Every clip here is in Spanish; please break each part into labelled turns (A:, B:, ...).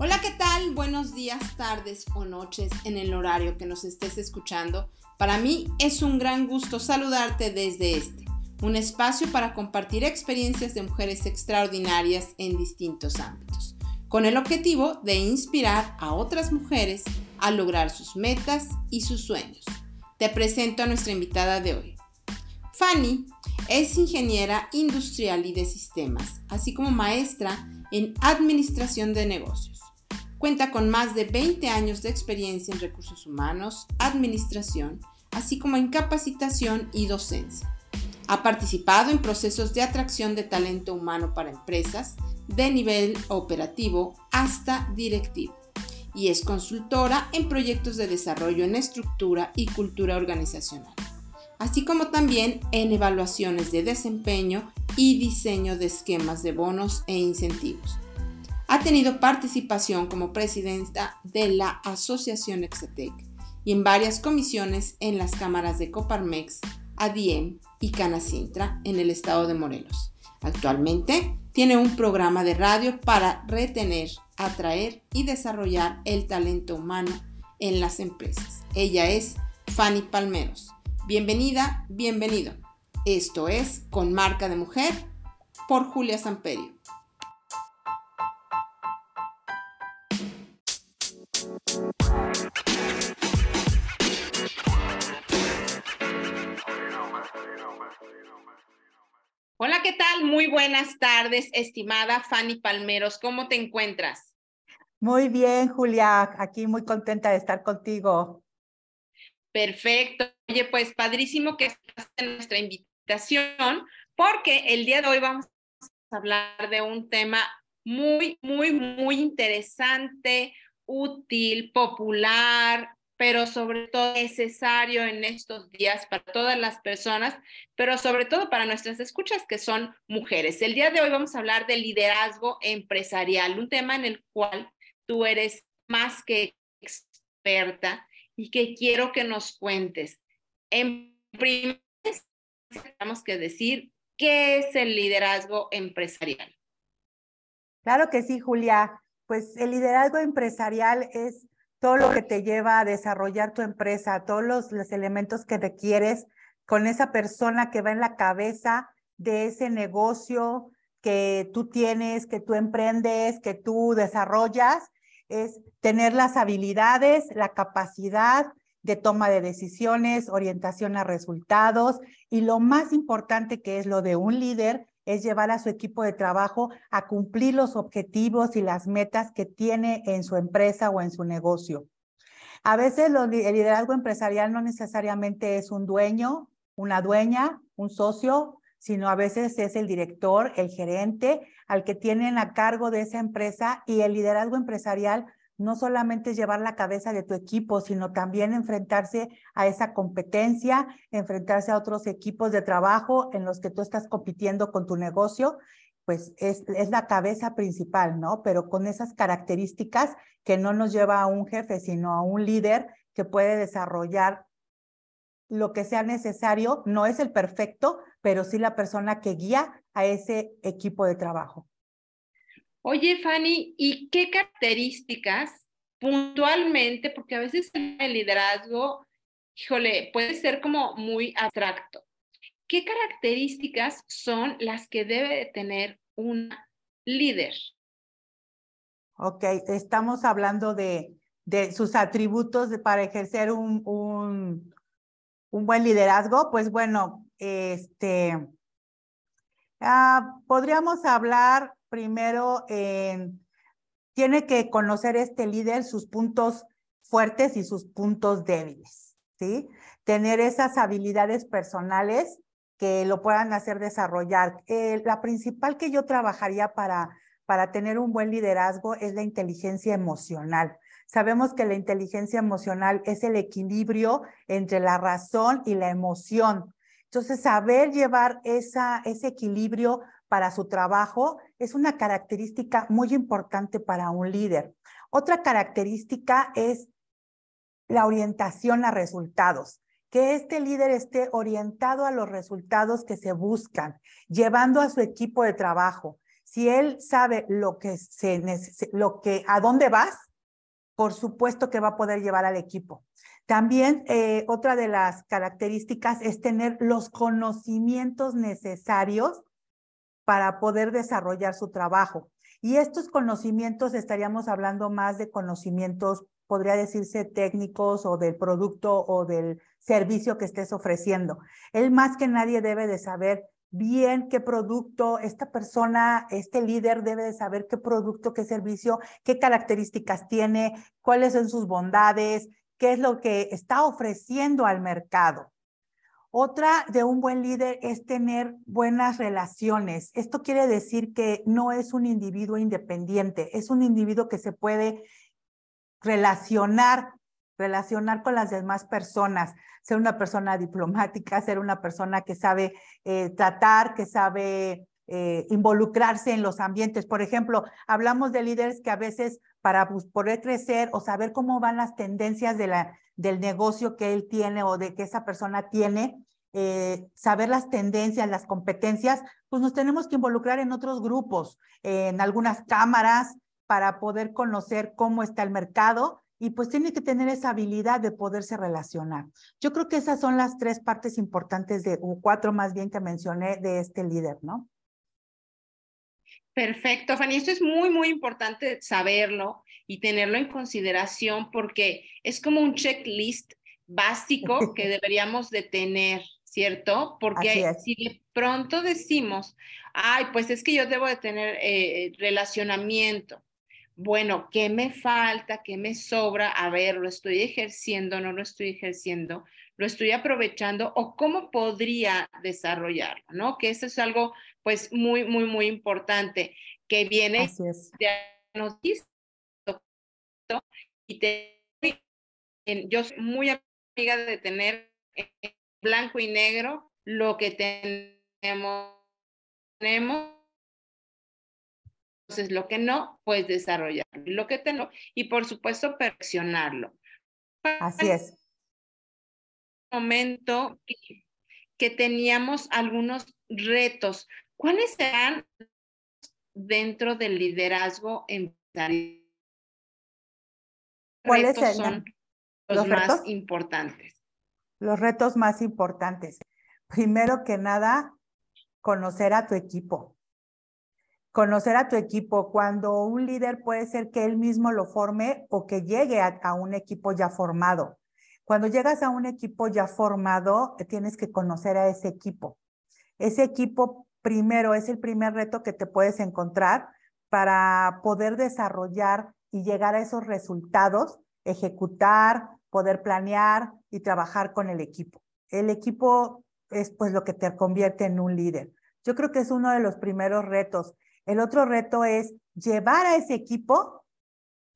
A: Hola, ¿qué tal? Buenos días, tardes o noches en el horario que nos estés escuchando. Para mí es un gran gusto saludarte desde este, un espacio para compartir experiencias de mujeres extraordinarias en distintos ámbitos, con el objetivo de inspirar a otras mujeres a lograr sus metas y sus sueños. Te presento a nuestra invitada de hoy. Fanny es ingeniera industrial y de sistemas, así como maestra en administración de negocios. Cuenta con más de 20 años de experiencia en recursos humanos, administración, así como en capacitación y docencia. Ha participado en procesos de atracción de talento humano para empresas de nivel operativo hasta directivo y es consultora en proyectos de desarrollo en estructura y cultura organizacional, así como también en evaluaciones de desempeño y diseño de esquemas de bonos e incentivos. Ha tenido participación como presidenta de la Asociación Exetec y en varias comisiones en las cámaras de Coparmex, ADIEM y Canacintra en el estado de Morelos. Actualmente tiene un programa de radio para retener, atraer y desarrollar el talento humano en las empresas. Ella es Fanny Palmeros. Bienvenida, bienvenido. Esto es Con Marca de Mujer por Julia Samperio. ¿Qué tal? Muy buenas tardes, estimada Fanny Palmeros. ¿Cómo te encuentras?
B: Muy bien, Julia. Aquí muy contenta de estar contigo.
A: Perfecto. Oye, pues padrísimo que estás en nuestra invitación, porque el día de hoy vamos a hablar de un tema muy, muy, muy interesante, útil, popular, pero sobre todo necesario en estos días para todas las personas, pero sobre todo para nuestras escuchas que son mujeres. El día de hoy vamos a hablar de liderazgo empresarial, un tema en el cual tú eres más que experta y que quiero que nos cuentes. En primer tenemos que decir qué es el liderazgo empresarial.
B: Claro que sí, Julia. Pues el liderazgo empresarial es todo lo que te lleva a desarrollar tu empresa, todos los, elementos que requieres con esa persona que va en la cabeza de ese negocio que tú tienes, que tú emprendes, que tú desarrollas, es tener las habilidades, la capacidad de toma de decisiones, orientación a resultados y lo más importante que es lo de un líder es llevar a su equipo de trabajo a cumplir los objetivos y las metas que tiene en su empresa o en su negocio. A veces el liderazgo empresarial no necesariamente es un dueño, una dueña, un socio, sino a veces es el director, el gerente, al que tienen a cargo de esa empresa y el liderazgo empresarial no solamente llevar la cabeza de tu equipo, sino también enfrentarse a esa competencia, enfrentarse a otros equipos de trabajo en los que tú estás compitiendo con tu negocio, pues es, es la cabeza principal, ¿no? Pero con esas características que no nos lleva a un jefe, sino a un líder que puede desarrollar lo que sea necesario, no es el perfecto, pero sí la persona que guía a ese equipo de trabajo.
A: Oye, Fanny, ¿y qué características puntualmente, porque a veces el liderazgo, híjole, puede ser como muy abstracto. ¿Qué características son las que debe tener un líder?
B: Ok, estamos hablando de, de sus atributos para ejercer un, un, un, buen liderazgo. Pues bueno, este, ah, podríamos hablar primero tiene que conocer este líder sus puntos fuertes y sus puntos débiles, ¿sí? Tener esas habilidades personales que lo puedan hacer desarrollar. Eh, la principal que yo trabajaría para, para tener un buen liderazgo es la inteligencia emocional. Sabemos que la inteligencia emocional es el equilibrio entre la razón y la emoción. Entonces, saber llevar esa, ese equilibrio para su trabajo es una característica muy importante para un líder. Otra característica es la orientación a resultados, que este líder esté orientado a los resultados que se buscan, llevando a su equipo de trabajo. Si él sabe lo que se lo que a dónde vas, por supuesto que va a poder llevar al equipo. También eh, otra de las características es tener los conocimientos necesarios para poder desarrollar su trabajo. Y estos conocimientos estaríamos hablando más de conocimientos, podría decirse técnicos o del producto o del servicio que estés ofreciendo. Él más que nadie debe de saber bien qué producto, esta persona, este líder debe de saber qué producto, qué servicio, qué características tiene, cuáles son sus bondades, qué es lo que está ofreciendo al mercado. Otra de un buen líder es tener buenas relaciones. Esto quiere decir que no es un individuo independiente, es un individuo que se puede relacionar, relacionar con las demás personas, ser una persona diplomática, ser una persona que sabe eh, tratar, que sabe eh, involucrarse en los ambientes. Por ejemplo, hablamos de líderes que a veces para poder crecer o saber cómo van las tendencias de la, del negocio que él tiene o de que esa persona tiene, eh, saber las tendencias, las competencias, pues nos tenemos que involucrar en otros grupos, en algunas cámaras para poder conocer cómo está el mercado y pues tiene que tener esa habilidad de poderse relacionar. Yo creo que esas son las tres partes importantes de, o cuatro más bien que mencioné de este líder, ¿no?
A: Perfecto, Fanny. Esto es muy, muy importante saberlo y tenerlo en consideración porque es como un checklist básico que deberíamos de tener, ¿cierto? Porque si de pronto decimos, ay, pues es que yo debo de tener eh, relacionamiento. Bueno, ¿qué me falta? ¿Qué me sobra? A ver, ¿lo estoy ejerciendo? ¿No lo estoy ejerciendo? ¿Lo estoy aprovechando? ¿O cómo podría desarrollarlo? ¿No? Que eso es algo pues muy, muy, muy importante, que viene
B: Así es.
A: de noticia y te, yo soy muy amiga de tener en blanco y negro lo que tenemos, tenemos entonces, lo que no, pues desarrollarlo. Lo que tengo, y por supuesto, perfeccionarlo.
B: Así es.
A: Momento que, que teníamos algunos retos, ¿Cuáles serán dentro del liderazgo empresarial?
B: ¿Cuáles
A: son los, más importantes?
B: Los retos más importantes. Primero que nada, conocer a tu equipo. Conocer a tu equipo. Cuando un líder puede ser que él mismo lo forme o que llegue a un equipo ya formado. Cuando llegas a un equipo ya formado, tienes que conocer a ese equipo. Ese equipo primero, es el primer reto que te puedes encontrar para poder desarrollar y llegar a esos resultados, ejecutar, poder planear y trabajar con el equipo. El equipo es pues lo que te convierte en un líder. Yo creo que es uno de los primeros retos. El otro reto es llevar a ese equipo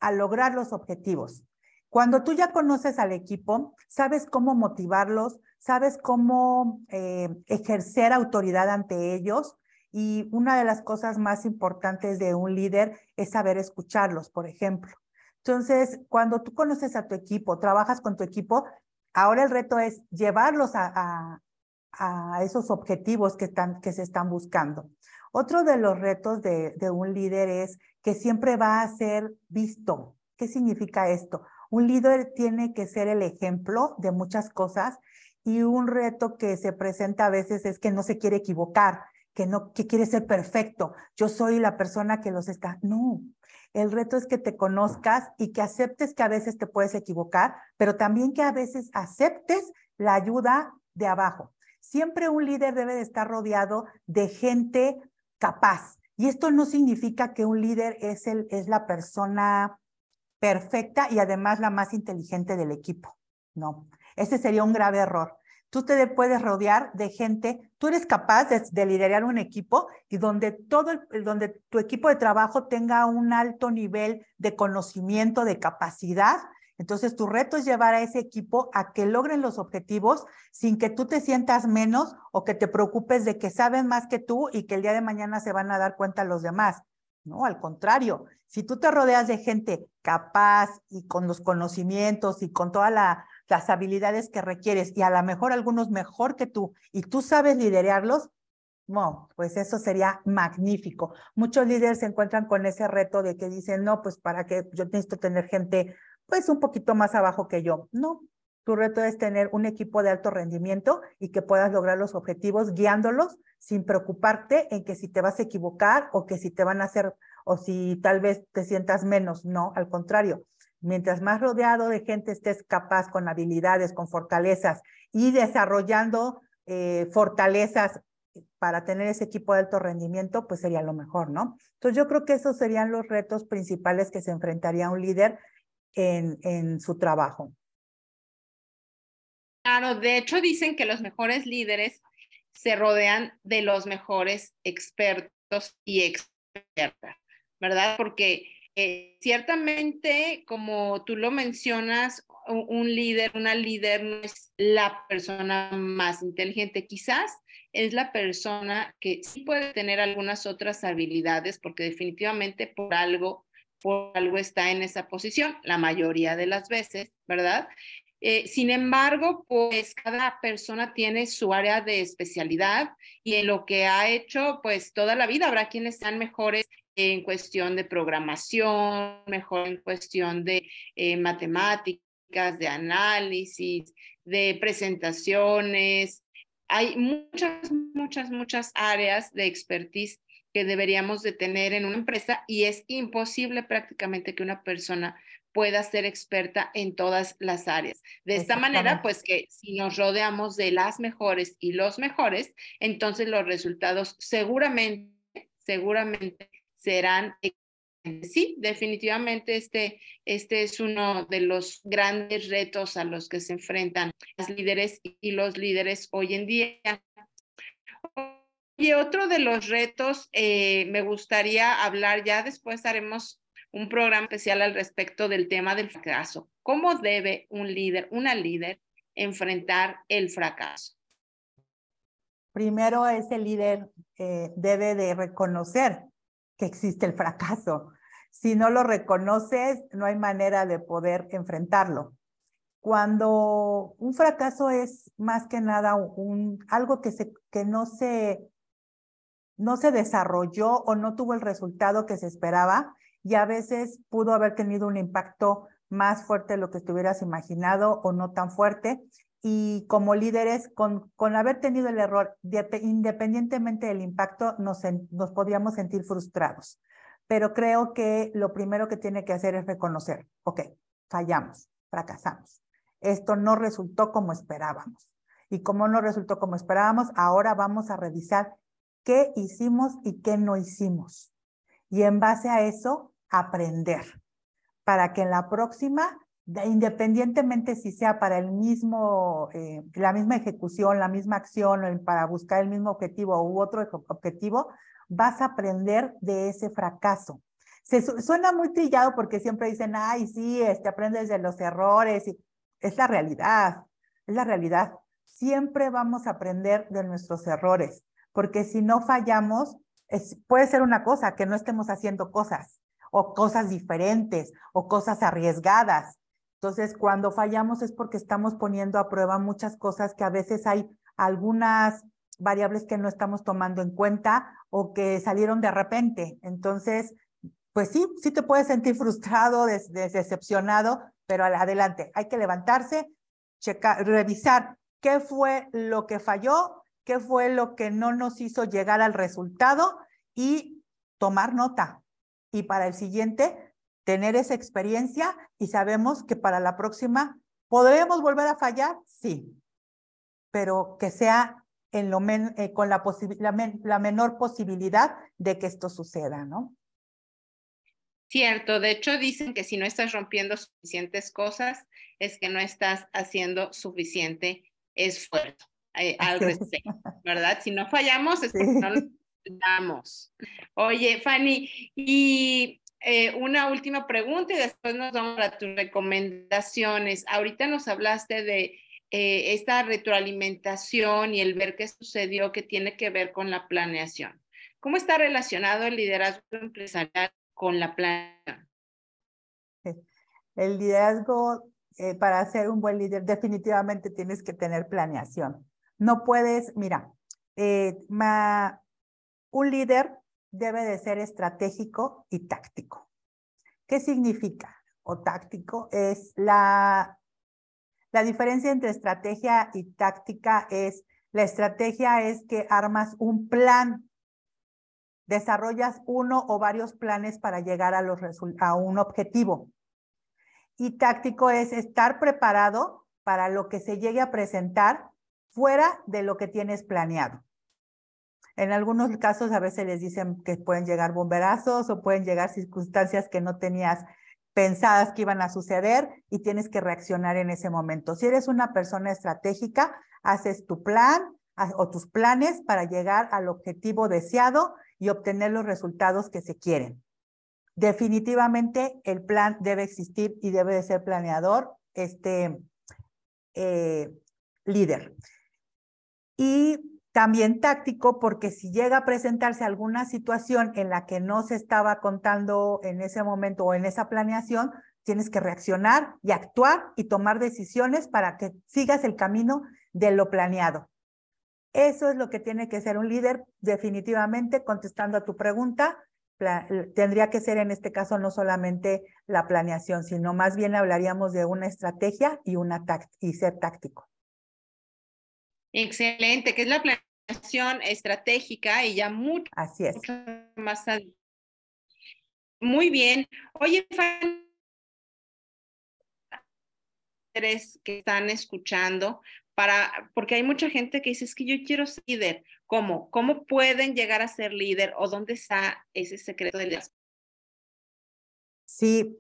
B: a lograr los objetivos. Cuando tú ya conoces al equipo, sabes cómo motivarlos, sabes cómo eh, ejercer autoridad ante ellos. Y una de las cosas más importantes de un líder es saber escucharlos, por ejemplo. Entonces, cuando tú conoces a tu equipo, trabajas con tu equipo, ahora el reto es llevarlos a, esos objetivos que, están, que se están buscando. Otro de los retos de, de un líder es que siempre va a ser visto. ¿Qué significa esto? Un líder tiene que ser el ejemplo de muchas cosas y un reto que se presenta a veces es que no se quiere equivocar, que no que quiere ser perfecto. Yo soy la persona que los está. No. El reto es que te conozcas y que aceptes que a veces te puedes equivocar, pero también que a veces aceptes la ayuda de abajo. Siempre un líder debe de estar rodeado de gente capaz. Y esto no significa que un líder es, el, es la persona perfecta y además la más inteligente del equipo. No, ese sería un grave error. Tú te puedes rodear de gente, tú eres capaz de, liderar un equipo y donde todo, donde tu equipo de trabajo tenga un alto nivel de conocimiento, de capacidad. Entonces, tu reto es llevar a ese equipo a que logren los objetivos sin que tú te sientas menos o que te preocupes de que saben más que tú y que el día de mañana se van a dar cuenta los demás. No, al contrario, si tú te rodeas de gente capaz y con los conocimientos y con todas las habilidades que requieres y a lo mejor algunos mejor que tú y tú sabes liderarlos, No, pues eso sería magnífico. Muchos líderes se encuentran con ese reto de que dicen, no, pues para que yo necesito tener gente pues un poquito más abajo que yo. No, tu reto es tener un equipo de alto rendimiento y que puedas lograr los objetivos guiándolos sin preocuparte en que si te vas a equivocar o que si te van a hacer o si tal vez te sientas menos. No, al contrario. Mientras más rodeado de gente estés capaz con habilidades, con fortalezas y desarrollando eh, fortalezas para tener ese equipo de alto rendimiento, pues sería lo mejor, ¿no? Entonces yo creo que esos serían los retos principales que se enfrentaría un líder en, en su trabajo.
A: Claro, de hecho dicen que los mejores líderes se rodean de los mejores expertos y expertas, ¿verdad? Porque eh, ciertamente, como tú lo mencionas, un líder, una líder no es la persona más inteligente, quizás es la persona que sí puede tener algunas otras habilidades, porque definitivamente por algo, por algo está en esa posición, la mayoría de las veces, ¿verdad? Eh, sin embargo, pues cada persona tiene su área de especialidad y en lo que ha hecho, pues toda la vida habrá quienes sean mejores en cuestión de programación, mejor en cuestión de eh, matemáticas, de análisis, de presentaciones. Hay muchas, muchas, muchas áreas de expertise que deberíamos de tener en una empresa y es imposible prácticamente que una persona pueda ser experta en todas las áreas. De esta manera, pues que si nos rodeamos de las mejores y los mejores, entonces los resultados seguramente, seguramente serán Sí, definitivamente este, este es uno de los grandes retos a los que se enfrentan las líderes y los líderes hoy en día. Y otro de los retos, eh, me gustaría hablar, ya después haremos un programa especial al respecto del tema del fracaso. ¿Cómo debe un líder, una líder, enfrentar el fracaso?
B: Primero, ese líder eh, debe de reconocer que existe el fracaso. Si no lo reconoces, no hay manera de poder enfrentarlo. Cuando un fracaso es más que nada un, algo que, se, que no, se, no se desarrolló o no tuvo el resultado que se esperaba, y a veces pudo haber tenido un impacto más fuerte de lo que estuvieras imaginado o no tan fuerte. Y como líderes, con, con haber tenido el error, independientemente del impacto, nos, nos podríamos sentir frustrados. Pero creo que lo primero que tiene que hacer es reconocer, ok, fallamos, fracasamos. Esto no resultó como esperábamos. Y como no resultó como esperábamos, ahora vamos a revisar qué hicimos y qué no hicimos. Y en base a eso, aprender para que en la próxima, independientemente si sea para el mismo, eh, la misma ejecución, la misma acción, para buscar el mismo objetivo u otro objetivo, vas a aprender de ese fracaso. Se suena muy trillado porque siempre dicen, ay, sí, este, aprendes de los errores. Y es la realidad, es la realidad. Siempre vamos a aprender de nuestros errores, porque si no fallamos, es, puede ser una cosa, que no estemos haciendo cosas o cosas diferentes o cosas arriesgadas. Entonces, cuando fallamos es porque estamos poniendo a prueba muchas cosas que a veces hay algunas variables que no estamos tomando en cuenta o que salieron de repente. Entonces, pues sí, sí te puedes sentir frustrado, decepcionado, pero adelante, hay que levantarse, revisar qué fue lo que falló, qué fue lo que no nos hizo llegar al resultado y tomar nota, y para el siguiente tener esa experiencia y sabemos que para la próxima podremos volver a fallar, sí, pero que sea en lo eh, con la, la menor posibilidad de que esto suceda, ¿no?
A: Cierto, de hecho dicen que si no estás rompiendo suficientes cosas, es que no estás haciendo suficiente esfuerzo eh, al respecto, ¿verdad? Si no fallamos es porque no damos. Oye, Fanny, y eh, una última pregunta y después nos vamos a tus recomendaciones. Ahorita nos hablaste de eh, esta retroalimentación y el ver qué sucedió que tiene que ver con la planeación. ¿Cómo está relacionado el liderazgo empresarial con la planeación?
B: El liderazgo, eh, para ser un buen líder, definitivamente tienes que tener planeación. No puedes, mira, un líder debe de ser estratégico y táctico. ¿Qué significa? O táctico es la, la diferencia entre estrategia y táctica es, la estrategia es que armas un plan, desarrollas uno o varios planes para llegar a, los a un objetivo. Y táctico es estar preparado para lo que se llegue a presentar fuera de lo que tienes planeado. En algunos casos a veces les dicen que pueden llegar bomberazos o pueden llegar circunstancias que no tenías pensadas que iban a suceder y tienes que reaccionar en ese momento. Si eres una persona estratégica, haces tu plan o tus planes para llegar al objetivo deseado y obtener los resultados que se quieren. Definitivamente el plan debe existir y debe de ser planeador este eh, líder. Y también táctico, porque si llega a presentarse alguna situación en la que no se estaba contando en ese momento o en esa planeación, tienes que reaccionar y actuar y tomar decisiones para que sigas el camino de lo planeado. Eso es lo que tiene que ser un líder, definitivamente, contestando a tu pregunta. Tendría que ser en este caso no solamente la planeación, sino más bien hablaríamos de una estrategia y, y ser táctico.
A: Excelente, que es la planeación estratégica y ya mucho,
B: Así es.
A: más. Muy bien. Oye, que están escuchando, para, porque hay mucha gente que dice, es que yo quiero ser líder. ¿Cómo? ¿Cómo pueden llegar a ser líder o dónde está ese secreto del liderazgo?
B: Sí,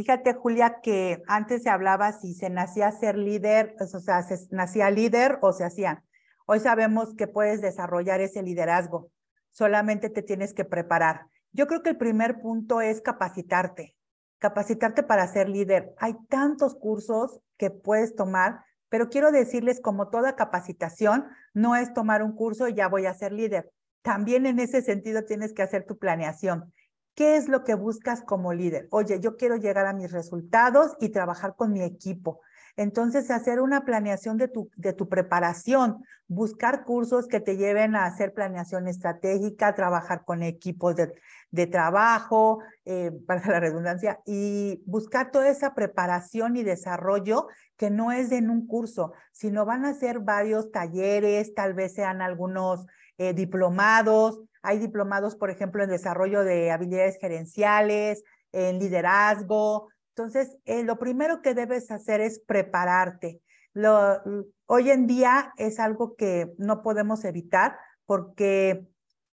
B: Fíjate, Julia, que antes se hablaba si se nacía ser líder, o sea, se nacía líder o se hacían. Hoy sabemos que puedes desarrollar ese liderazgo, solamente te tienes que preparar. Yo creo que el primer punto es capacitarte, capacitarte para ser líder. Hay tantos cursos que puedes tomar, pero quiero decirles, como toda capacitación, no es tomar un curso y ya voy a ser líder. También en ese sentido tienes que hacer tu planeación. ¿Qué es lo que buscas como líder? Oye, yo quiero llegar a mis resultados y trabajar con mi equipo. Entonces, hacer una planeación de tu, de tu preparación, buscar cursos que te lleven a hacer planeación estratégica, trabajar con equipos de, de trabajo, eh, para la redundancia, y buscar toda esa preparación y desarrollo que no es en un curso, sino van a ser varios talleres, tal vez sean algunos eh, diplomados, hay diplomados, por ejemplo, en desarrollo de habilidades gerenciales, en liderazgo. Entonces, eh, lo primero que debes hacer es prepararte. Lo, hoy en día es algo que no podemos evitar porque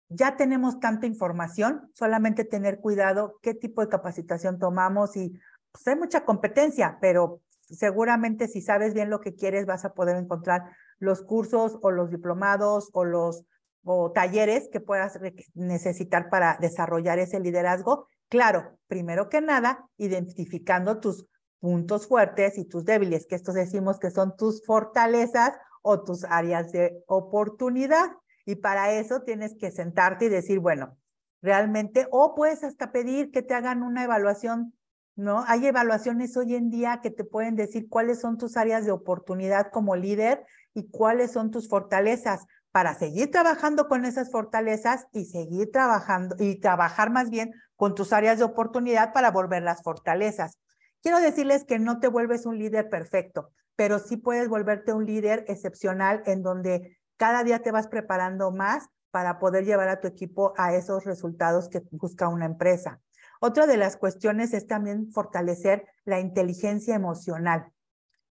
B: ya tenemos tanta información, solamente tener cuidado qué tipo de capacitación tomamos y pues hay mucha competencia, pero seguramente si sabes bien lo que quieres vas a poder encontrar los cursos o los diplomados o los o talleres que puedas necesitar para desarrollar ese liderazgo. Claro, primero que nada, identificando tus puntos fuertes y tus débiles, que estos decimos que son tus fortalezas o tus áreas de oportunidad. Y para eso tienes que sentarte y decir, bueno, realmente, o puedes hasta pedir que te hagan una evaluación, ¿no? Hay evaluaciones hoy en día que te pueden decir cuáles son tus áreas de oportunidad como líder y cuáles son tus fortalezas para seguir trabajando con esas fortalezas y seguir trabajando y trabajar más bien con tus áreas de oportunidad para volver las fortalezas. Quiero decirles que no te vuelves un líder perfecto, pero sí puedes volverte un líder excepcional en donde cada día te vas preparando más para poder llevar a tu equipo a esos resultados que busca una empresa. Otra de las cuestiones es también fortalecer la inteligencia emocional.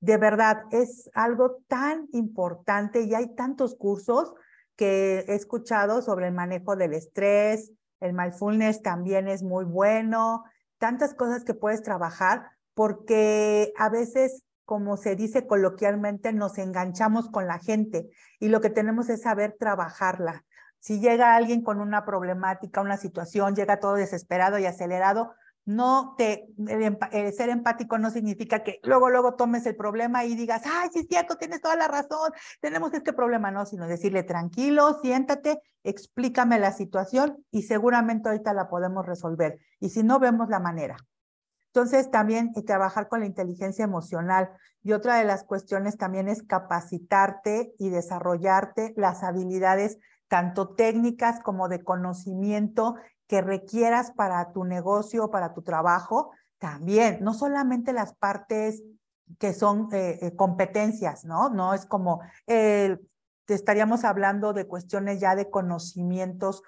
B: De verdad, es algo tan importante y hay tantos cursos que he escuchado sobre el manejo del estrés, el mindfulness también es muy bueno, tantas cosas que puedes trabajar porque a veces, como se dice coloquialmente, nos enganchamos con la gente y lo que tenemos es saber trabajarla. Si llega alguien con una problemática, una situación, llega todo desesperado y acelerado, no te, el, ser empático no significa que luego, luego tomes el problema y digas, ay, sí es cierto, tienes toda la razón, tenemos este problema, no, sino decirle, tranquilo, siéntate, explícame la situación y seguramente ahorita la podemos resolver. Y si no, vemos la manera. Entonces, también trabajar con la inteligencia emocional. Y otra de las cuestiones también es capacitarte y desarrollarte las habilidades tanto técnicas como de conocimiento que requieras para tu negocio, para tu trabajo. También, no solamente las partes que son eh, eh, competencias, ¿no? No es como, te estaríamos hablando de cuestiones ya de conocimientos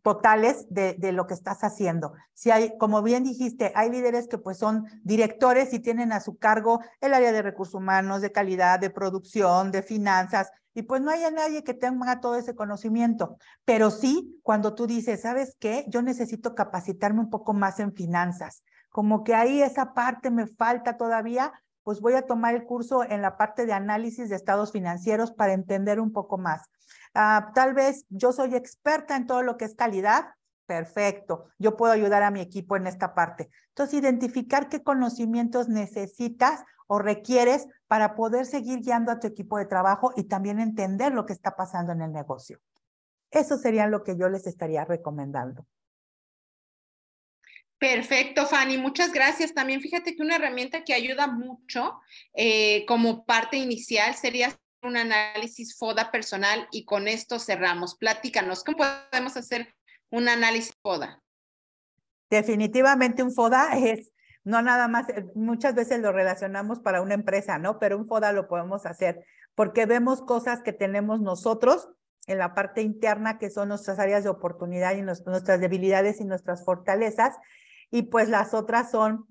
B: totales de, de, lo que estás haciendo. Si hay, como bien dijiste, hay líderes que pues son directores y tienen a su cargo el área de recursos humanos, de calidad, de producción, de finanzas, y pues no hay nadie que tenga todo ese conocimiento. Pero sí, cuando tú dices, ¿sabes qué? Yo necesito capacitarme un poco más en finanzas. Como que ahí esa parte me falta todavía, pues voy a tomar el curso en la parte de análisis de estados financieros para entender un poco más. Ah, tal vez yo soy experta en todo lo que es calidad. Perfecto, yo puedo ayudar a mi equipo en esta parte. Entonces, identificar qué conocimientos necesitas o requieres para poder seguir guiando a tu equipo de trabajo y también entender lo que está pasando en el negocio. Eso sería lo que yo les estaría recomendando.
A: Perfecto, Fanny, muchas gracias. También fíjate que una herramienta que ayuda mucho eh, como parte inicial sería un análisis FODA personal y con esto cerramos. Platícanos, ¿cómo podemos hacer un análisis FODA?
B: Definitivamente un FODA es, no nada más, eh, muchas veces lo relacionamos para una empresa, ¿no? Pero un FODA lo podemos hacer porque vemos cosas que tenemos nosotros en la parte interna, que son nuestras áreas de oportunidad y nuestras debilidades y nuestras fortalezas, y pues las otras son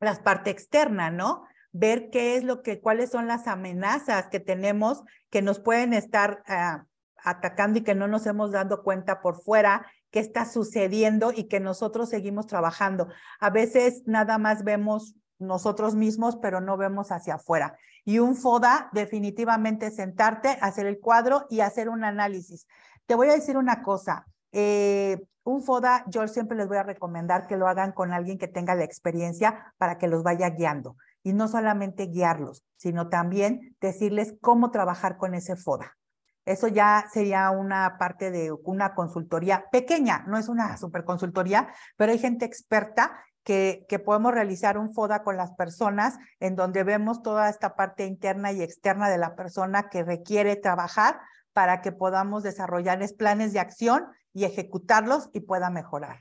B: las parte externa, ¿no? ver qué es lo que, cuáles son las amenazas que tenemos que nos pueden estar ah, atacando y que no nos hemos dado cuenta por fuera qué está sucediendo y que nosotros seguimos trabajando. A veces nada más vemos nosotros mismos, pero no vemos hacia afuera. Y un FODA, definitivamente sentarte, hacer el cuadro y hacer un análisis. Te voy a decir una cosa. Eh, un FODA, yo siempre les voy a recomendar que lo hagan con alguien que tenga la experiencia para que los vaya guiando y no solamente guiarlos, sino también decirles cómo trabajar con ese FODA. Eso ya sería una parte de una consultoría pequeña, no es una super consultoría, pero hay gente experta que, que podemos realizar un FODA con las personas en donde vemos toda esta parte interna y externa de la persona que requiere trabajar para que podamos desarrollar planes de acción y ejecutarlos y pueda mejorar.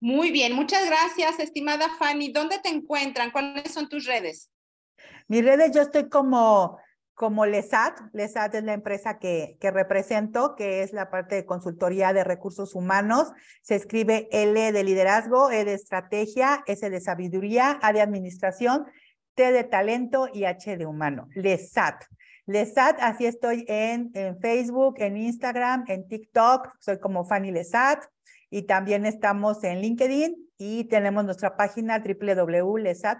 A: Muy bien, muchas gracias, estimada Fanny. ¿Dónde te encuentran? ¿Cuáles son tus redes?
B: Mis redes, yo estoy como, como LESAT. LESAT es la empresa que, que represento, que es la parte de consultoría de recursos humanos. Se escribe L de liderazgo, E de estrategia, S de sabiduría, A de administración, T de talento y H de humano. LESAT. Lesat, así estoy en, en, Facebook, en Instagram, en TikTok, soy como Fanny Lesat y también estamos en LinkedIn y tenemos nuestra página www.lesat.mx.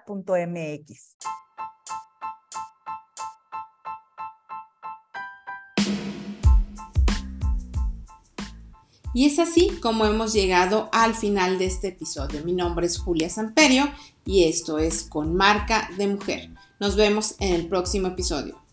A: Y es así como hemos llegado al final de este episodio. Mi nombre es Julia Samperio y esto es Con Marca de Mujer. Nos vemos en el próximo episodio.